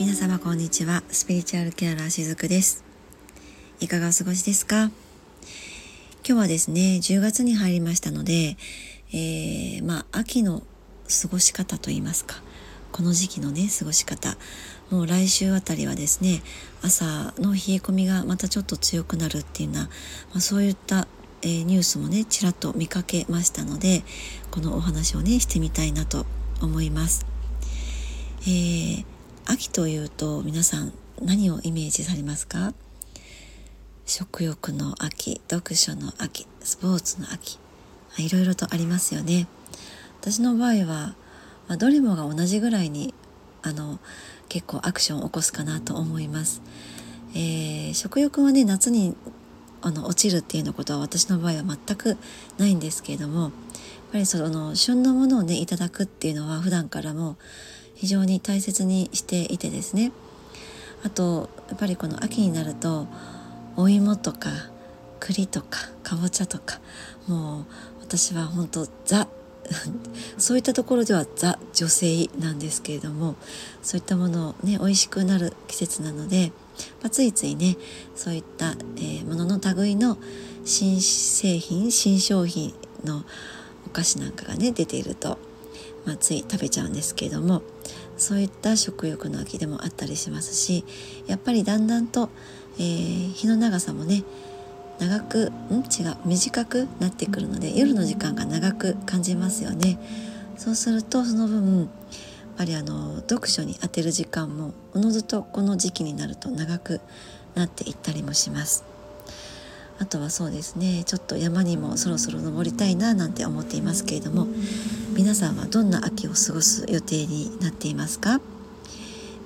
皆様こんにちは。スピリチュアルケアラーしずくです。いかがお過ごしですか？今日はですね10月に入りましたので、えー、まあ秋の過ごし方といいますか。この時期のね過ごし方。もう来週あたりはですね朝の冷え込みがまたちょっと強くなるっていうな、まあ、そういったえー、ニュースもねちらっと見かけましたのでこのお話をねしてみたいなと思います。えー、秋というと皆さん何をイメージされますか？食欲の秋読書の秋スポーツの秋いろいろとありますよね。私の場合は、まあ、どれもが同じぐらいにあの結構アクションを起こすかなと思います。えー、食欲はね夏にあの落ちるっていうようなことは私の場合は全くないんですけれどもやっぱりその旬のものをねいただくっていうのは普段からも非常に大切にしていてですね。あとやっぱりこの秋になるとお芋とか栗とかかぼちゃとかもう私は本当ザ そういったところではザ女性なんですけれどもそういったものをね美味しくなる季節なので、まあ、ついついねそういった、えー、ものの類の新製品新商品のお菓子なんかがね出ていると、まあ、つい食べちゃうんですけれどもそういった食欲の秋でもあったりしますしやっぱりだんだんと、えー、日の長さもね長くん？違う短くなってくるので夜の時間が長く感じますよね。そうするとその分やっぱりあの読書に当てる時間もおのずとこの時期になると長くなっていったりもします。あとはそうですねちょっと山にもそろそろ登りたいななんて思っていますけれども皆さんはどんな秋を過ごす予定になっていますか？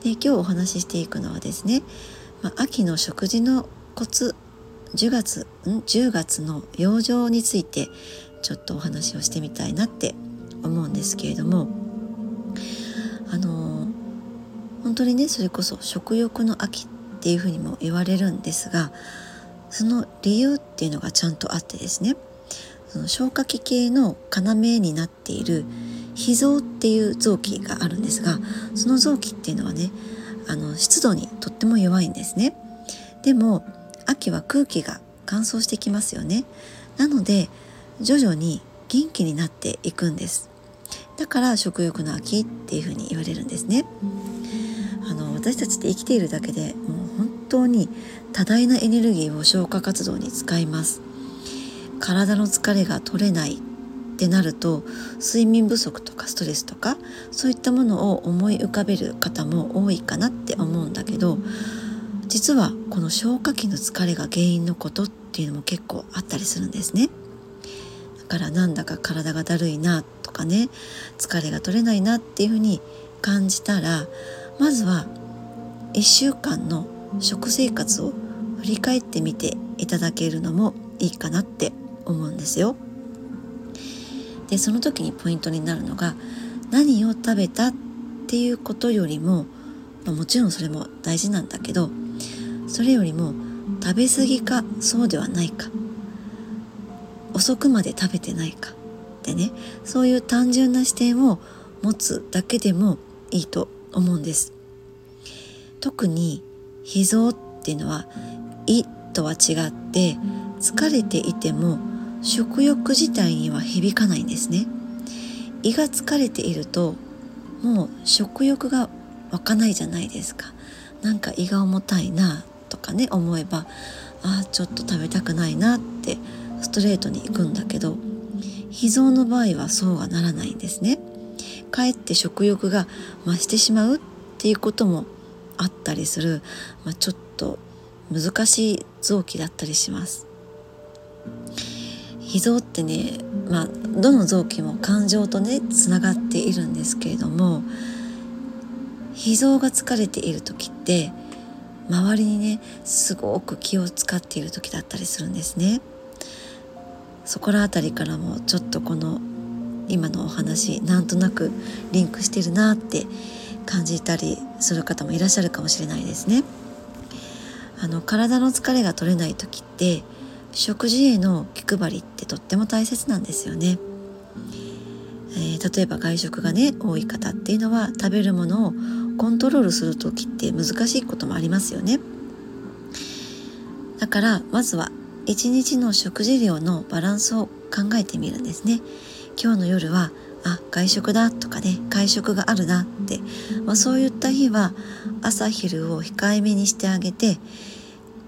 で今日お話ししていくのはですね、まあ、秋の食事のコツ10月ん？10月の養生についてちょっとお話をしてみたいなって思うんですけれどもあの本当にねそれこそ食欲の秋っていうふうにも言われるんですがその理由っていうのがちゃんとあってですねその消化器系の要になっている脾臓っていう臓器があるんですがその臓器っていうのはねあの湿度にとっても弱いんですね。でも秋は空気が乾燥してきますよね。なので徐々に元気になっていくんです。だから食欲の秋っていうふうに言われるんですね。あの私たちって生きているだけでもう本当に多大なエネルギーを消化活動に使います。体の疲れが取れないってなると睡眠不足とかストレスとかそういったものを思い浮かべる方も多いかなって思うんだけど実はこの消化器の疲れが原因のことっていうのも結構あったりするんですね。だからなんだか体がだるいなとかね疲れが取れないなっていうふうに感じたらまずは1週間の食生活を振り返ってみていただけるのもいいかなって思うんですよ。でその時にポイントになるのが何を食べたっていうことよりも、ま、もちろんそれも大事なんだけどそれよりも食べ過ぎかそうではないか遅くまで食べてないかってねそういう単純な視点を持つだけでもいいと思うんです特に脾臓っていうのは胃とは違って疲れていても食欲自体には響かないんですね胃が疲れているともう食欲が湧かないじゃないですかなんか胃が重たいなとかね思えばああちょっと食べたくないなってストレートに行くんだけど脾臓の場合はそうはならないんですね。かえって食欲が増してしまうっていうこともあったりする、まあ、ちょっと難しい臓器だったりします。脾臓ってね、まあ、どの臓器も感情とねつながっているんですけれども脾臓が疲れている時って周りにねすごく気を使っている時だったりするんですね。そこら辺りからもちょっとこの今のお話なんとなくリンクしてるなって感じたりする方もいらっしゃるかもしれないですね。あの体の疲れが取れない時って食事への気配りってとっても大切なんですよね。えー、例えば外食がね多い方っていうのは食べるものをコントロールする時って難しいこともありますよね。だからまずは一日の食事量のバランスを考えてみるんですね。今日の夜はあ外食だとかね会食があるなって、まあ、そういった日は朝昼を控えめにしてあげて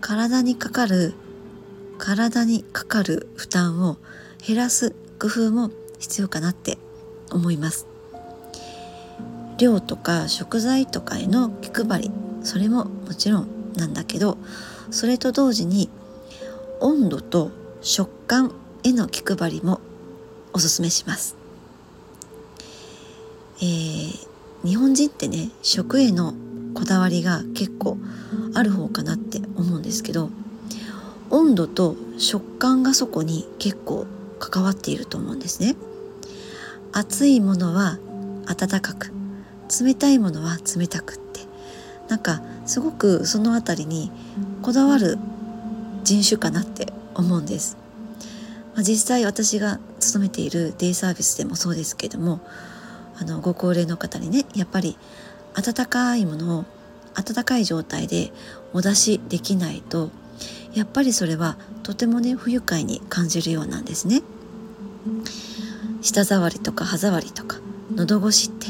体にかかる体にかかる負担を減らす工夫も必要かなって思います。量とか食材とかへの気配りそれももちろんなんだけどそれと同時に温度と食感への気配りもおすすめします、えー、日本人ってね食へのこだわりが結構ある方かなって思うんですけど温度と食感がそこに結構関わっていると思うんですね。熱いものは温かく冷たいものは冷たくって。なんかすごくその辺りにこだわる人種かなって思うんです、まあ、実際私が勤めているデイサービスでもそうですけどもあのご高齢の方にねやっぱり温かいものを温かい状態でお出しできないとやっぱりそれはとてもね不愉快に感じるようなんですね。舌触りとか歯触りとか喉越しって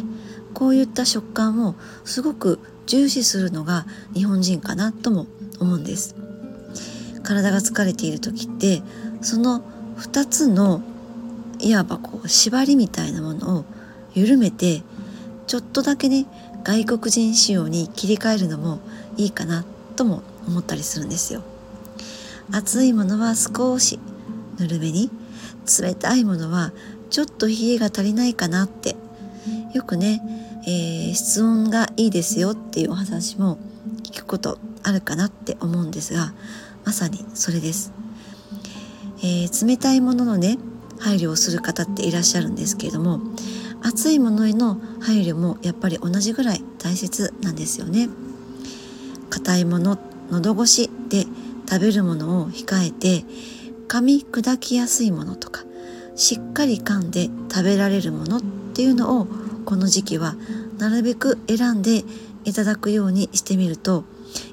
こういった食感をすごく重視するのが日本人かなとも思うんです。体が疲れている時ってその2つのいわばこう縛りみたいなものを緩めてちょっとだけね外国人仕様に切り替えるのもいいかなとも思ったりするんですよ。熱いものは少しぬるめに冷たいものはちょっと冷えが足りないかなって。よくね、えー、室温がいいですよっていうお話も聞くことあるかなって思うんですがまさにそれです、えー、冷たいもののね配慮をする方っていらっしゃるんですけれども熱いものへの配慮もやっぱり同じぐらい大切なんですよね。硬いもの喉越しで食べるものを控えて噛み砕きやすいものとかしっかり噛んで食べられるものっていうのをこの時期はなるべく選んでいただくようにしてみると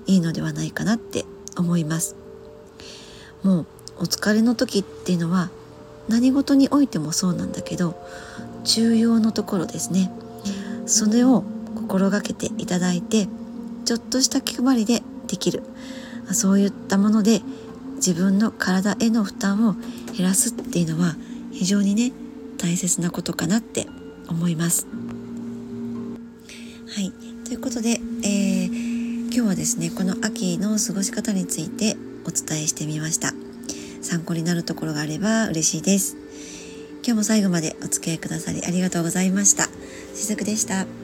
いいのではないかなって思います。もうお疲れの時っていうのは何事においてもそうなんだけど重要のところですね。それを心がけていただいてちょっとした気配りでできる。そういったもので自分の体への負担を減らすっていうのは非常にね大切なことかなって思います。はいということで、えー、今日はですねこの秋の過ごし方についてお伝えしてみました。参考になるところがあれば嬉しいです。今日も最後までお付き合いくださりありがとうございました。しずくでした。